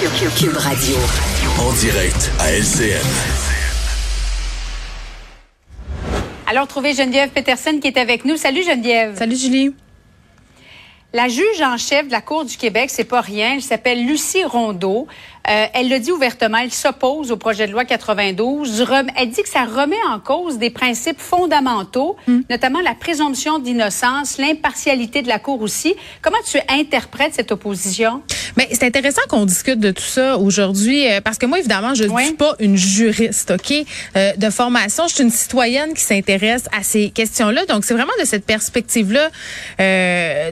Cube Radio. En direct à LCN. Alors, trouver Geneviève Peterson qui est avec nous. Salut Geneviève. Salut Julie. La juge en chef de la Cour du Québec, c'est pas rien. Elle s'appelle Lucie Rondeau. Euh, elle le dit ouvertement. Elle s'oppose au projet de loi 92. Rem- Elle dit que ça remet en cause des principes fondamentaux, notamment la présomption d'innocence, l'impartialité de la Cour aussi. Comment tu interprètes cette opposition? Mais c'est intéressant qu'on discute de tout ça aujourd'hui euh, parce que moi évidemment je ne Oui. suis pas une juriste, OK, euh, de formation, je suis une citoyenne qui s'intéresse à ces questions-là. Donc c'est vraiment de cette perspective-là euh,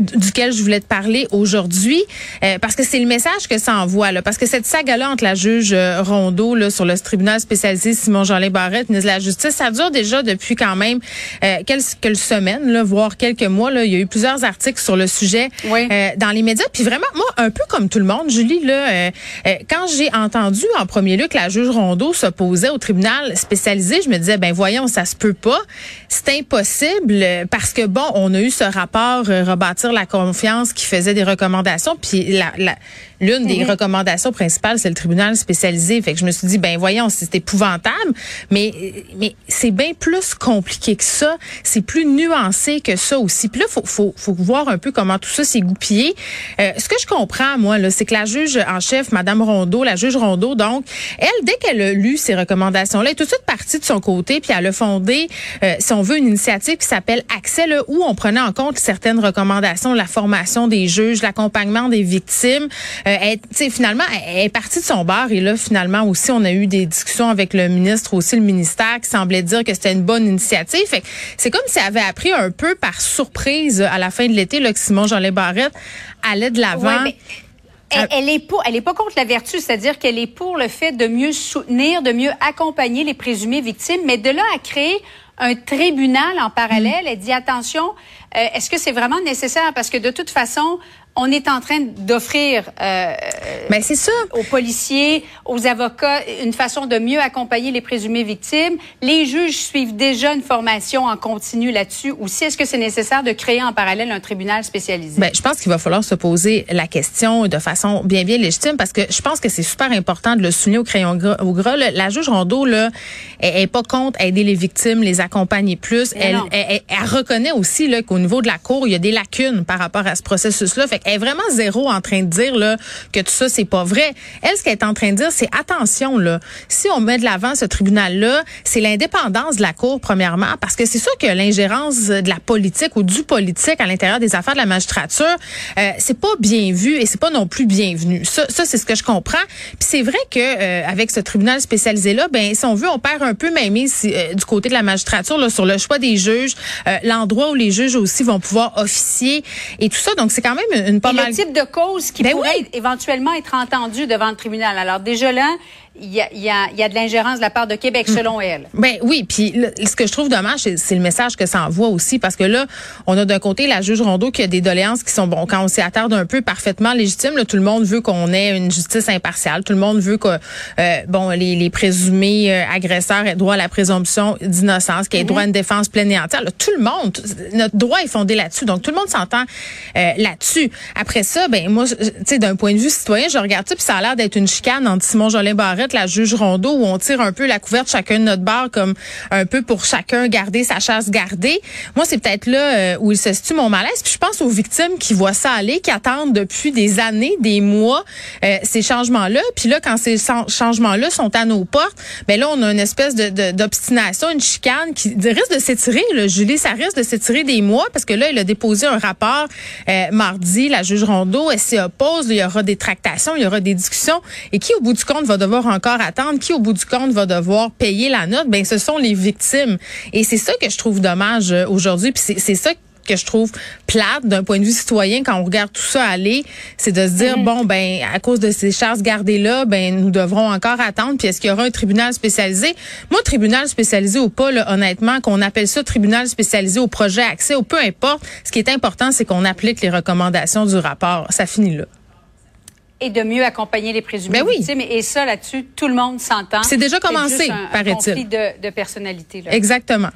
duquel je voulais te parler aujourd'hui euh, parce que c'est le message que ça envoie là. Parce que cette saga là entre la juge euh, Rondeau là sur le tribunal spécialisé Simon Jean Barrette ministre de la Justice ça dure déjà depuis quand même euh, quelques, semaines là voire quelques mois là. Il y a eu plusieurs articles sur le sujet Oui. euh, dans les médias. Puis vraiment moi un peu comme tout le monde Julie là euh, quand j'ai entendu en premier lieu que la juge Rondeau s'opposait au tribunal spécialisé je me disais ben voyons ça se peut pas. C'est impossible parce que bon on a eu ce rapport euh, la confiance qui faisait des recommandations. Puis la, la l'une des recommandations principales c'est le tribunal spécialisé. Fait que je me suis dit ben voyons c'est épouvantable. Mais mais c'est bien plus compliqué que ça. C'est plus nuancé que ça aussi. Puis là faut faut faut voir un peu comment tout ça s'est goupillé. Euh, ce que je comprends moi là c'est que la juge en chef madame Rondeau la juge Rondeau donc elle dès qu'elle a lu ces recommandations là elle est tout de suite partie de son côté puis elle a fondé euh, si on veut une initiative qui s'appelle Accès là où on prenait en compte certaines recommandations la formation des juges l'accompagnement des victimes euh, elle, sais, finalement elle est partie de son bar et là finalement aussi on a eu des discussions avec le ministre aussi le ministère qui semblait dire que c'était une bonne initiative. Fait c'est comme si elle avait appris un peu par surprise à la fin de l'été là que Simon Jean Barrette allait de l'avant. Ouais, mais elle, elle est pour, elle est pas contre la vertu, c'est-à-dire qu'elle est pour le fait de mieux soutenir, de mieux accompagner les présumées victimes, mais de là à créer un tribunal en parallèle, elle dit attention, euh, est-ce que c'est vraiment nécessaire? Parce que de toute façon, on est en train d'offrir euh, mais ça aux policiers, aux avocats, une façon de mieux accompagner les présumées victimes. Les juges suivent déjà une formation en continu là-dessus. Aussi, est-ce que c'est nécessaire de créer en parallèle un tribunal spécialisé? Ben, je pense qu'il va falloir se poser la question de façon bien bien légitime parce que je pense que c'est super important de le souligner au crayon gras. Au gras là. la juge Rondeau là, elle, elle est pas contre aider les victimes, les accompagner plus. Elle, elle, elle- elle reconnaît aussi là qu'au niveau de la cour, il y a des lacunes par rapport à ce processus-là. Fait est vraiment zéro en train de dire là que tout ça c'est pas vrai. Elle, ce qu'elle est en train de dire, c'est attention là. Si on met de l'avant ce tribunal-là, c'est l'indépendance de la cour premièrement, parce que c'est sûr que l'ingérence de la politique ou du politique à l'intérieur des affaires de la magistrature, euh, c'est pas bien vu et c'est pas non plus bienvenu. Ça, ça c'est ce que je comprends. Puis c'est vrai que euh, avec ce tribunal spécialisé là, ben si on veut, on perd un peu même si, euh, du côté de la magistrature là, sur le choix des juges, euh, l'endroit où les juges aussi vont pouvoir officier et tout ça. Donc c'est quand même une, pas mal le type de cause qui Ben pourrait oui. éventuellement être entendu devant le tribunal. Alors déjà là, il y a, y a- y a de l'ingérence de la part de Québec, selon elle. Ben oui, puis ce que je trouve dommage, c'est le message que ça envoie aussi, parce que là, on a d'un côté la juge Rondeau qui a des doléances qui sont, bon, quand on s'y attarde un peu, parfaitement légitimes. Là, tout le monde veut qu'on ait une justice impartiale. Tout le monde veut que, euh, bon, les, les présumés euh, agresseurs aient droit à la présomption d'innocence, qu'ils aient droit à une défense pleine et entière. Là, tout le monde, notre droit est fondé là-dessus. Donc, tout le monde s'entend euh, là-dessus. Après ça, ben moi, tu sais, d'un point de vue citoyen, je regarde ça, puis ça a l'air d'être une chicane entre Simon Jolin Barrette la juge Rondeau où on tire un peu la couverte chacun de notre barre comme un peu pour chacun garder sa chasse gardée. Moi, c'est peut-être là euh, où il se situe mon malaise. Puis je pense aux victimes qui voient ça aller, qui attendent depuis des années, des mois euh, ces changements-là. Puis là, quand ces changements-là sont à nos portes, ben là, on a une espèce de d'obstination, une chicane qui risque de s'étirer. Julie, ça risque de s'étirer des mois parce que là, il a déposé un rapport euh, mardi, la juge Rondeau, elle s'y oppose. Il y aura des tractations, il y aura des discussions. Et qui, au bout du compte, va devoir encore attendre? Qui, au bout du compte, va devoir payer la note? Ben, ce sont les victimes. Et c'est ça que je trouve dommage euh, aujourd'hui. Puis c'est ça que je trouve plate d'un point de vue citoyen quand on regarde tout ça aller, c'est de se dire mhm. bon ben à cause de ces charges gardées là, ben nous devrons encore attendre. Puis est-ce qu'il y aura un tribunal spécialisé? Moi, tribunal spécialisé ou pas, là, honnêtement, qu'on appelle ça tribunal spécialisé au projet accès ou peu importe, ce qui est important, c'est qu'on applique les recommandations du rapport. Ça finit là et de mieux accompagner les présumés ben victimes. Et ça, là-dessus, tout le monde s'entend. C'est déjà commencé, paraît-il. conflit de, de personnalité. Là. Exactement.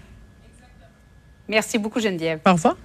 Merci beaucoup, Geneviève. Au revoir.